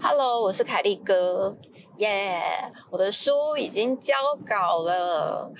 Hello，我是凯利哥，耶！我的书已经交稿了。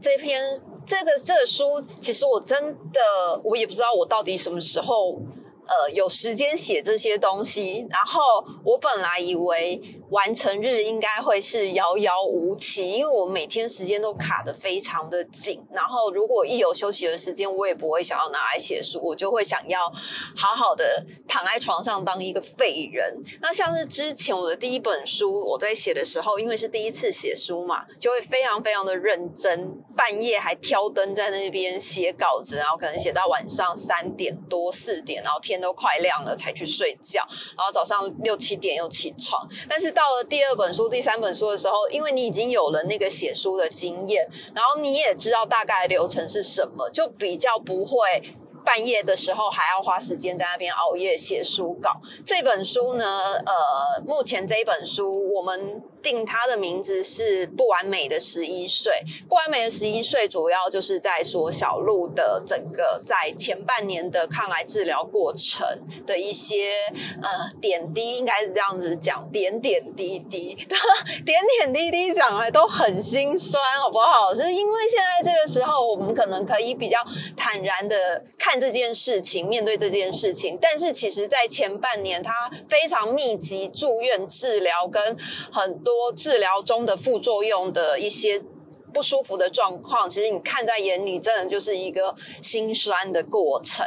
这篇这个这个书，其实我真的我也不知道我到底什么时候。呃，有时间写这些东西，然后我本来以为完成日应该会是遥遥无期，因为我每天时间都卡得非常的紧，然后如果一有休息的时间，我也不会想要拿来写书，我就会想要好好的躺在床上当一个废人。那像是之前我的第一本书，我在写的时候，因为是第一次写书嘛，就会非常非常的认真，半夜还挑灯在那边写稿子，然后可能写到晚上三点多四点，然后天。都快亮了才去睡觉，然后早上六七点又起床。但是到了第二本书、第三本书的时候，因为你已经有了那个写书的经验，然后你也知道大概流程是什么，就比较不会半夜的时候还要花时间在那边熬夜写书稿。这本书呢，呃，目前这一本书我们。定他的名字是不完美的十一岁，不完美的十一岁主要就是在说小鹿的整个在前半年的抗癌治疗过程的一些呃点滴，应该是这样子讲，点点滴滴，点点滴滴讲来都很心酸，好不好？是因为现在这个时候，我们可能可以比较坦然的看这件事情，面对这件事情，但是其实在前半年，他非常密集住院治疗跟很多。多治疗中的副作用的一些不舒服的状况，其实你看在眼里，真的就是一个心酸的过程。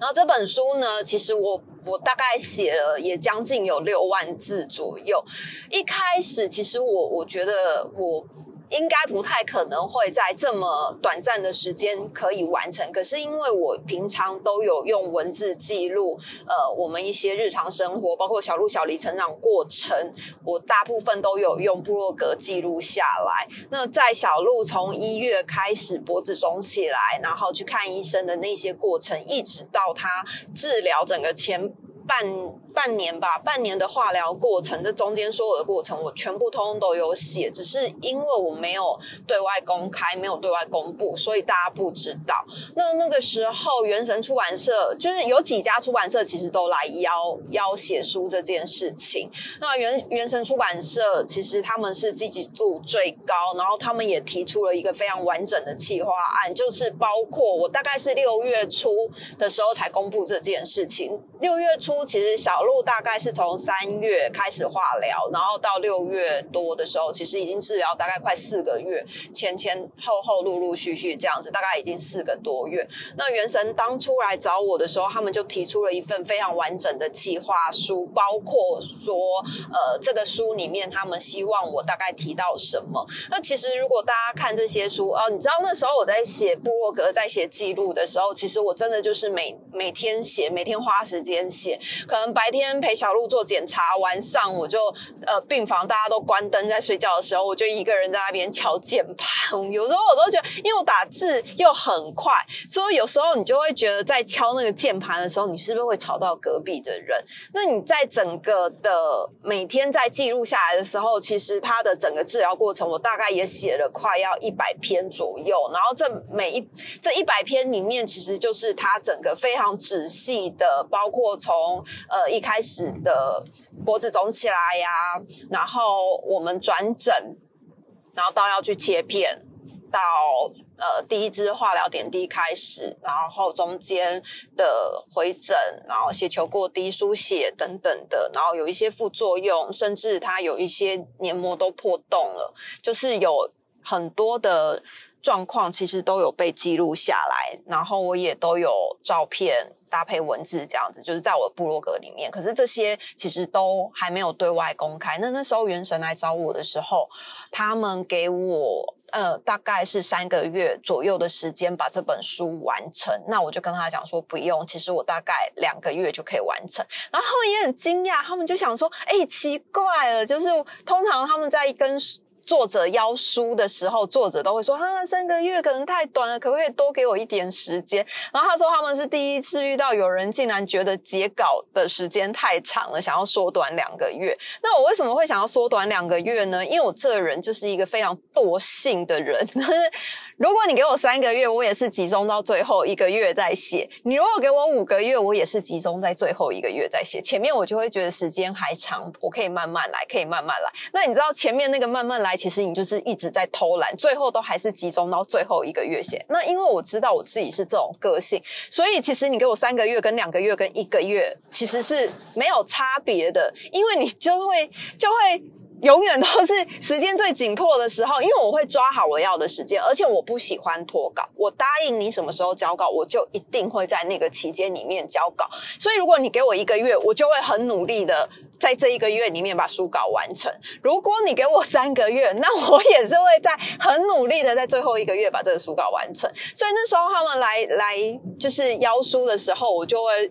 然后这本书呢，其实我我大概写了也将近有六万字左右。一开始，其实我我觉得我。应该不太可能会在这么短暂的时间可以完成。可是因为我平常都有用文字记录，呃，我们一些日常生活，包括小鹿、小黎成长过程，我大部分都有用部落格记录下来。那在小鹿从一月开始脖子肿起来，然后去看医生的那些过程，一直到他治疗整个前半。半年吧，半年的化疗过程，这中间所有的过程，我全部通通都有写，只是因为我没有对外公开，没有对外公布，所以大家不知道。那那个时候，原神出版社就是有几家出版社其实都来邀邀写书这件事情。那原原神出版社其实他们是积极度最高，然后他们也提出了一个非常完整的企划案，就是包括我大概是六月初的时候才公布这件事情。六月初其实小。路大概是从三月开始化疗，然后到六月多的时候，其实已经治疗大概快四个月，前前后后陆陆续续这样子，大概已经四个多月。那元神当初来找我的时候，他们就提出了一份非常完整的计划书，包括说，呃，这个书里面他们希望我大概提到什么。那其实如果大家看这些书，哦，你知道那时候我在写布洛格，在写记录的时候，其实我真的就是每每天写，每天花时间写，可能白。天陪小鹿做检查，晚上我就呃病房大家都关灯在睡觉的时候，我就一个人在那边敲键盘。有时候我都觉得，因为我打字又很快，所以有时候你就会觉得在敲那个键盘的时候，你是不是会吵到隔壁的人？那你在整个的每天在记录下来的时候，其实他的整个治疗过程，我大概也写了快要一百篇左右。然后这每一这一百篇里面，其实就是他整个非常仔细的，包括从呃一。开始的脖子肿起来呀，然后我们转诊，然后到要去切片，到呃第一支化疗点滴开始，然后中间的回诊，然后血球过低、输血等等的，然后有一些副作用，甚至它有一些黏膜都破洞了，就是有很多的状况，其实都有被记录下来，然后我也都有照片。搭配文字这样子，就是在我的部落格里面。可是这些其实都还没有对外公开。那那时候元神来找我的时候，他们给我呃大概是三个月左右的时间把这本书完成。那我就跟他讲说不用，其实我大概两个月就可以完成。然后他们也很惊讶，他们就想说：哎，奇怪了，就是通常他们在跟作者邀书的时候，作者都会说啊，三个月可能太短了，可不可以多给我一点时间？然后他说他们是第一次遇到有人竟然觉得截稿的时间太长了，想要缩短两个月。那我为什么会想要缩短两个月呢？因为我这人就是一个非常惰性的人。如果你给我三个月，我也是集中到最后一个月在写；你如果给我五个月，我也是集中在最后一个月在写。前面我就会觉得时间还长，我可以慢慢来，可以慢慢来。那你知道前面那个慢慢来，其实你就是一直在偷懒，最后都还是集中到最后一个月写。那因为我知道我自己是这种个性，所以其实你给我三个月、跟两个月、跟一个月，其实是没有差别的，因为你就会就会。永远都是时间最紧迫的时候，因为我会抓好我要的时间，而且我不喜欢拖稿。我答应你什么时候交稿，我就一定会在那个期间里面交稿。所以，如果你给我一个月，我就会很努力的在这一个月里面把书稿完成。如果你给我三个月，那我也是会在很努力的在最后一个月把这个书稿完成。所以那时候他们来来就是邀书的时候，我就会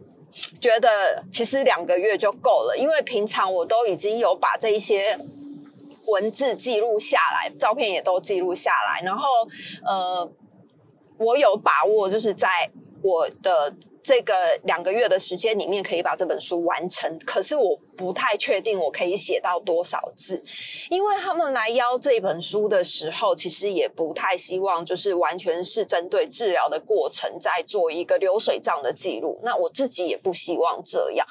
觉得其实两个月就够了，因为平常我都已经有把这一些。文字记录下来，照片也都记录下来，然后呃，我有把握，就是在我的这个两个月的时间里面，可以把这本书完成。可是我不太确定我可以写到多少字，因为他们来邀这本书的时候，其实也不太希望就是完全是针对治疗的过程在做一个流水账的记录。那我自己也不希望这样。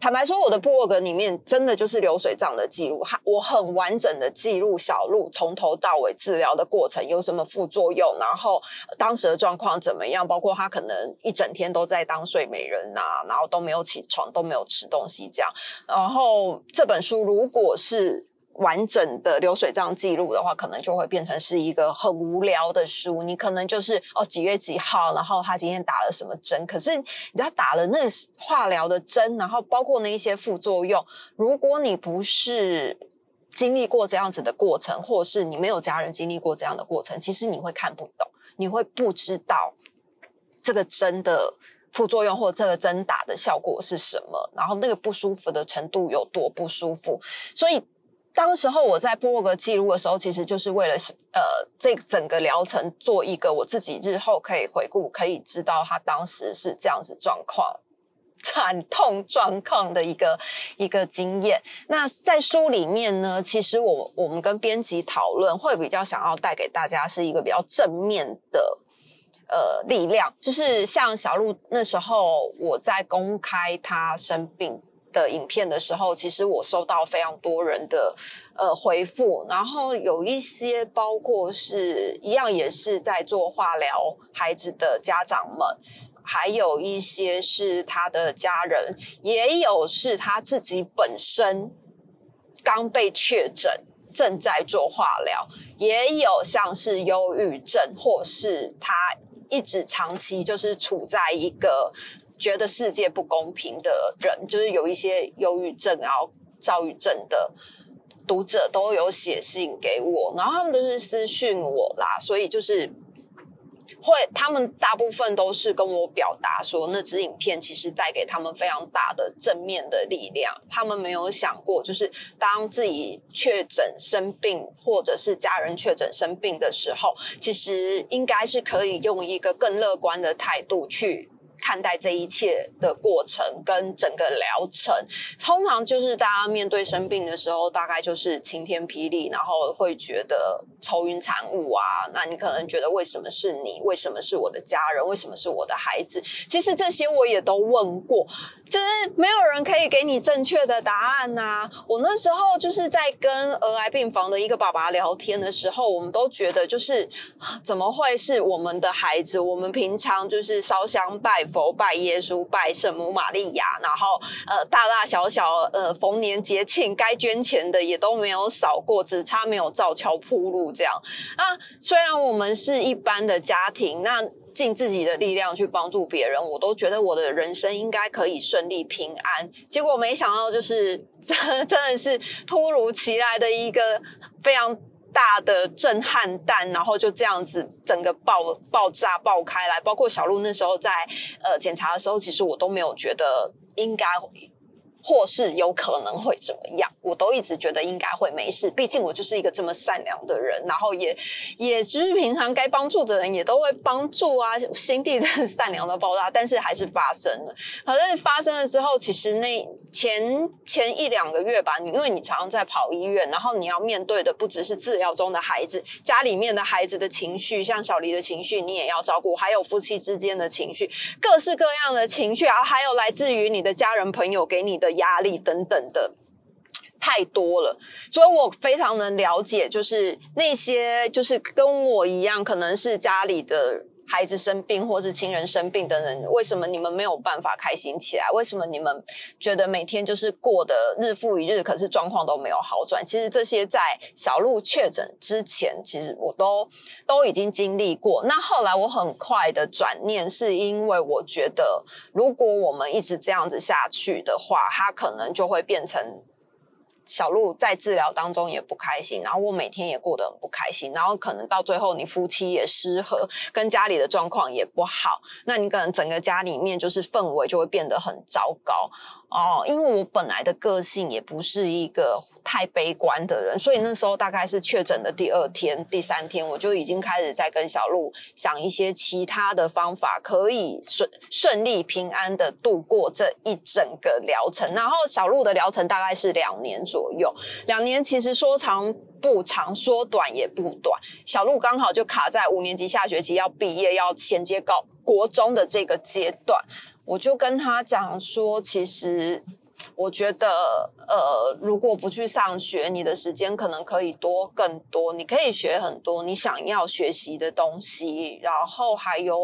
坦白说，我的部落格里面真的就是流水账的记录，我很完整的记录小鹿从头到尾治疗的过程，有什么副作用，然后当时的状况怎么样，包括他可能一整天都在当睡美人呐，然后都没有起床，都没有吃东西这样。然后这本书如果是。完整的流水账记录的话，可能就会变成是一个很无聊的书。你可能就是哦几月几号，然后他今天打了什么针。可是你知道打了那化疗的针，然后包括那一些副作用，如果你不是经历过这样子的过程，或是你没有家人经历过这样的过程，其实你会看不懂，你会不知道这个针的副作用或这个针打的效果是什么，然后那个不舒服的程度有多不舒服，所以。当时候我在部落格记录的时候，其实就是为了呃，这整个疗程做一个我自己日后可以回顾，可以知道他当时是这样子状况，惨痛状况的一个一个经验。那在书里面呢，其实我我们跟编辑讨论，会比较想要带给大家是一个比较正面的呃力量，就是像小鹿那时候我在公开他生病。的影片的时候，其实我收到非常多人的呃回复，然后有一些包括是一样也是在做化疗孩子的家长们，还有一些是他的家人，也有是他自己本身刚被确诊正在做化疗，也有像是忧郁症，或是他一直长期就是处在一个。觉得世界不公平的人，就是有一些忧郁症然后躁郁症的读者都有写信给我，然后他们都是私讯我啦，所以就是会，他们大部分都是跟我表达说，那支影片其实带给他们非常大的正面的力量。他们没有想过，就是当自己确诊生病，或者是家人确诊生病的时候，其实应该是可以用一个更乐观的态度去。看待这一切的过程跟整个疗程，通常就是大家面对生病的时候，大概就是晴天霹雳，然后会觉得愁云惨雾啊。那你可能觉得为什么是你？为什么是我的家人？为什么是我的孩子？其实这些我也都问过。就是没有人可以给你正确的答案呐。我那时候就是在跟儿癌病房的一个爸爸聊天的时候，我们都觉得就是怎么会是我们的孩子？我们平常就是烧香拜佛、拜耶稣、拜圣母玛利亚，然后呃大大小小呃逢年节庆该捐钱的也都没有少过，只差没有造桥铺路这样。那虽然我们是一般的家庭，那。尽自己的力量去帮助别人，我都觉得我的人生应该可以顺利平安。结果没想到，就是 真真的是突如其来的一个非常大的震撼弹，然后就这样子整个爆爆炸爆开来。包括小鹿那时候在呃检查的时候，其实我都没有觉得应该或是有可能会怎么样，我都一直觉得应该会没事。毕竟我就是一个这么善良的人，然后也也就是平常该帮助的人也都会帮助啊，心地真的善良的爆炸。但是还是发生了。可是发生了之后，其实那前前一两个月吧，你因为你常常在跑医院，然后你要面对的不只是治疗中的孩子，家里面的孩子的情绪，像小黎的情绪，你也要照顾，还有夫妻之间的情绪，各式各样的情绪，然后还有来自于你的家人朋友给你的。压力等等的太多了，所以我非常能了解，就是那些就是跟我一样，可能是家里的。孩子生病或是亲人生病的人，为什么你们没有办法开心起来？为什么你们觉得每天就是过的日复一日，可是状况都没有好转？其实这些在小鹿确诊之前，其实我都都已经经历过。那后来我很快的转念，是因为我觉得，如果我们一直这样子下去的话，它可能就会变成。小鹿在治疗当中也不开心，然后我每天也过得很不开心，然后可能到最后你夫妻也失和，跟家里的状况也不好，那你可能整个家里面就是氛围就会变得很糟糕。哦，因为我本来的个性也不是一个太悲观的人，所以那时候大概是确诊的第二天、第三天，我就已经开始在跟小鹿想一些其他的方法，可以顺顺利平安的度过这一整个疗程。然后小鹿的疗程大概是两年左，左右两年其实说长不长，说短也不短。小鹿刚好就卡在五年级下学期要毕业，要衔接高国中的这个阶段。我就跟他讲说，其实我觉得，呃，如果不去上学，你的时间可能可以多更多，你可以学很多你想要学习的东西，然后还有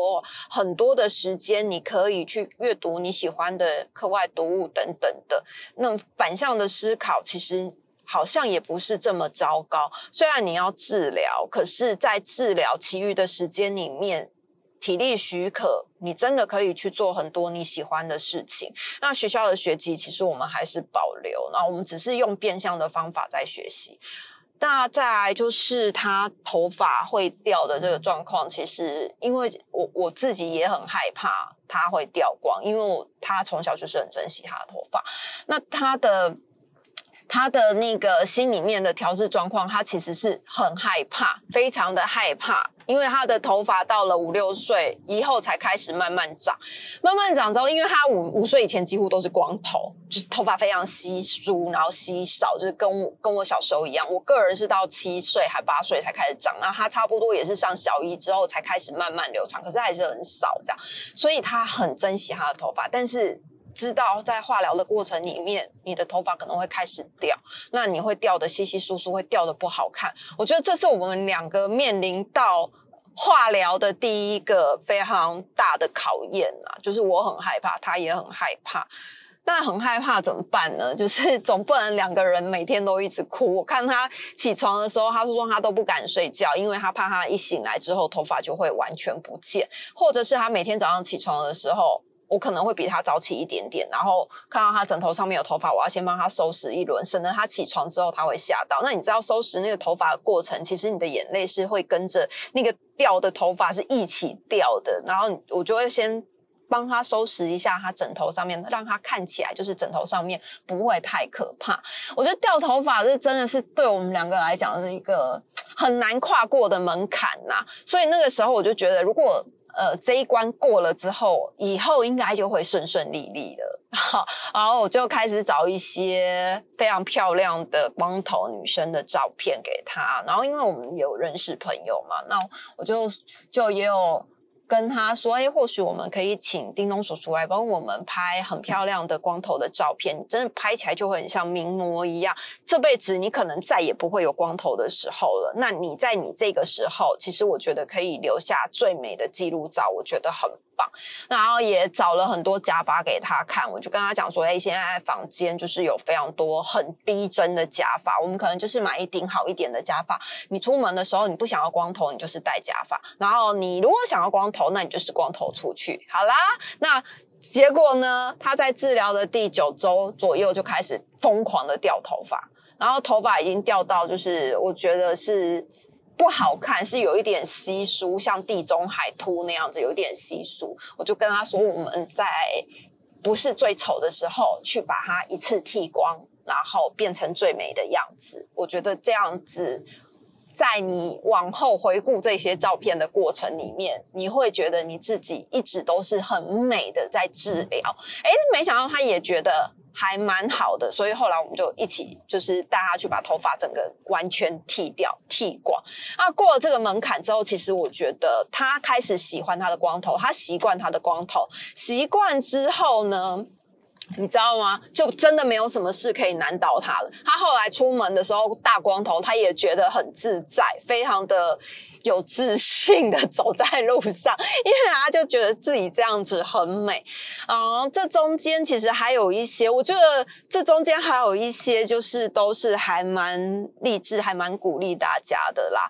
很多的时间，你可以去阅读你喜欢的课外读物等等的。那反向的思考，其实好像也不是这么糟糕。虽然你要治疗，可是在治疗其余的时间里面。体力许可，你真的可以去做很多你喜欢的事情。那学校的学籍其实我们还是保留，那我们只是用变相的方法在学习。那再来就是他头发会掉的这个状况，其实因为我我自己也很害怕他会掉光，因为他从小就是很珍惜他的头发。那他的。他的那个心里面的调试状况，他其实是很害怕，非常的害怕，因为他的头发到了五六岁以后才开始慢慢长，慢慢长之后，因为他五五岁以前几乎都是光头，就是头发非常稀疏，然后稀少，就是跟我跟我小时候一样。我个人是到七岁还八岁才开始长，那他差不多也是上小一之后才开始慢慢留长，可是还是很少这样，所以他很珍惜他的头发，但是。知道在化疗的过程里面，你的头发可能会开始掉，那你会掉的稀稀疏疏，会掉的不好看。我觉得这是我们两个面临到化疗的第一个非常大的考验啊！就是我很害怕，他也很害怕。那很害怕怎么办呢？就是总不能两个人每天都一直哭。我看他起床的时候，他说他都不敢睡觉，因为他怕他一醒来之后头发就会完全不见，或者是他每天早上起床的时候。我可能会比他早起一点点，然后看到他枕头上面有头发，我要先帮他收拾一轮，省得他起床之后他会吓到。那你知道收拾那个头发的过程，其实你的眼泪是会跟着那个掉的头发是一起掉的。然后我就会先帮他收拾一下他枕头上面，让他看起来就是枕头上面不会太可怕。我觉得掉头发是真的是对我们两个来讲是一个很难跨过的门槛呐。所以那个时候我就觉得，如果呃，这一关过了之后，以后应该就会顺顺利利了。好，然后我就开始找一些非常漂亮的光头女生的照片给她。然后，因为我们有认识朋友嘛，那我就就也有。跟他说：“哎，或许我们可以请叮咚叔叔来帮我们拍很漂亮的光头的照片，真的拍起来就会很像名模一样。这辈子你可能再也不会有光头的时候了。那你在你这个时候，其实我觉得可以留下最美的记录照，我觉得很。”棒，然后也找了很多假发给他看，我就跟他讲说，哎，现在房间就是有非常多很逼真的假发，我们可能就是买一顶好一点的假发，你出门的时候你不想要光头，你就是戴假发，然后你如果想要光头，那你就是光头出去。好啦，那结果呢？他在治疗的第九周左右就开始疯狂的掉头发，然后头发已经掉到就是我觉得是。不好看，是有一点稀疏，像地中海秃那样子，有一点稀疏。我就跟他说，我们在不是最丑的时候，去把它一次剃光，然后变成最美的样子。我觉得这样子，在你往后回顾这些照片的过程里面，你会觉得你自己一直都是很美的在治疗。哎，没想到他也觉得。还蛮好的，所以后来我们就一起就是带他去把头发整个完全剃掉、剃光。那过了这个门槛之后，其实我觉得他开始喜欢他的光头，他习惯他的光头。习惯之后呢，你知道吗？就真的没有什么事可以难倒他了。他后来出门的时候大光头，他也觉得很自在，非常的。有自信的走在路上，因为他就觉得自己这样子很美啊。这中间其实还有一些，我觉得这中间还有一些，就是都是还蛮励志、还蛮鼓励大家的啦。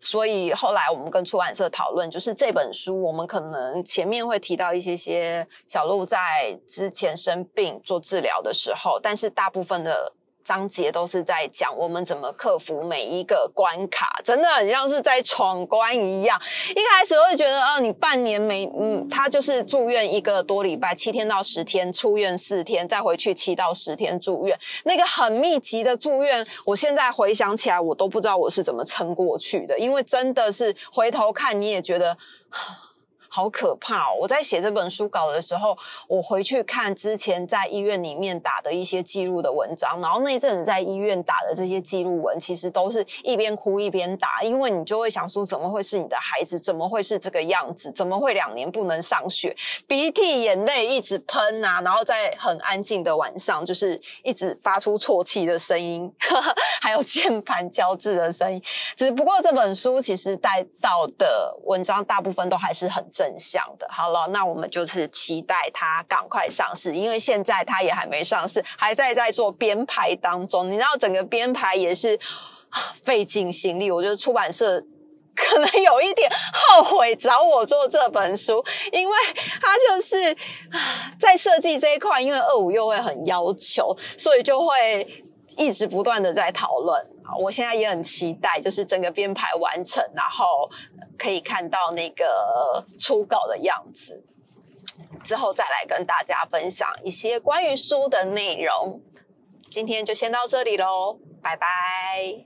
所以后来我们跟出版社讨论，就是这本书，我们可能前面会提到一些些小鹿在之前生病做治疗的时候，但是大部分的。章节都是在讲我们怎么克服每一个关卡，真的很像是在闯关一样。一开始会觉得，啊，你半年没，嗯，他就是住院一个多礼拜，七天到十天，出院四天，再回去七到十天住院，那个很密集的住院，我现在回想起来，我都不知道我是怎么撑过去的，因为真的是回头看你也觉得。好可怕哦！我在写这本书稿的时候，我回去看之前在医院里面打的一些记录的文章，然后那阵子在医院打的这些记录文，其实都是一边哭一边打，因为你就会想说，怎么会是你的孩子？怎么会是这个样子？怎么会两年不能上学？鼻涕眼泪一直喷啊，然后在很安静的晚上，就是一直发出啜泣的声音，还有键盘交字的声音。只不过这本书其实带到的文章大部分都还是很正。正向的，好了，那我们就是期待它赶快上市，因为现在它也还没上市，还在在做编排当中。你知道，整个编排也是费尽心力。我觉得出版社可能有一点后悔找我做这本书，因为他就是在设计这一块，因为二五又会很要求，所以就会一直不断的在讨论。我现在也很期待，就是整个编排完成，然后可以看到那个初稿的样子，之后再来跟大家分享一些关于书的内容。今天就先到这里喽，拜拜。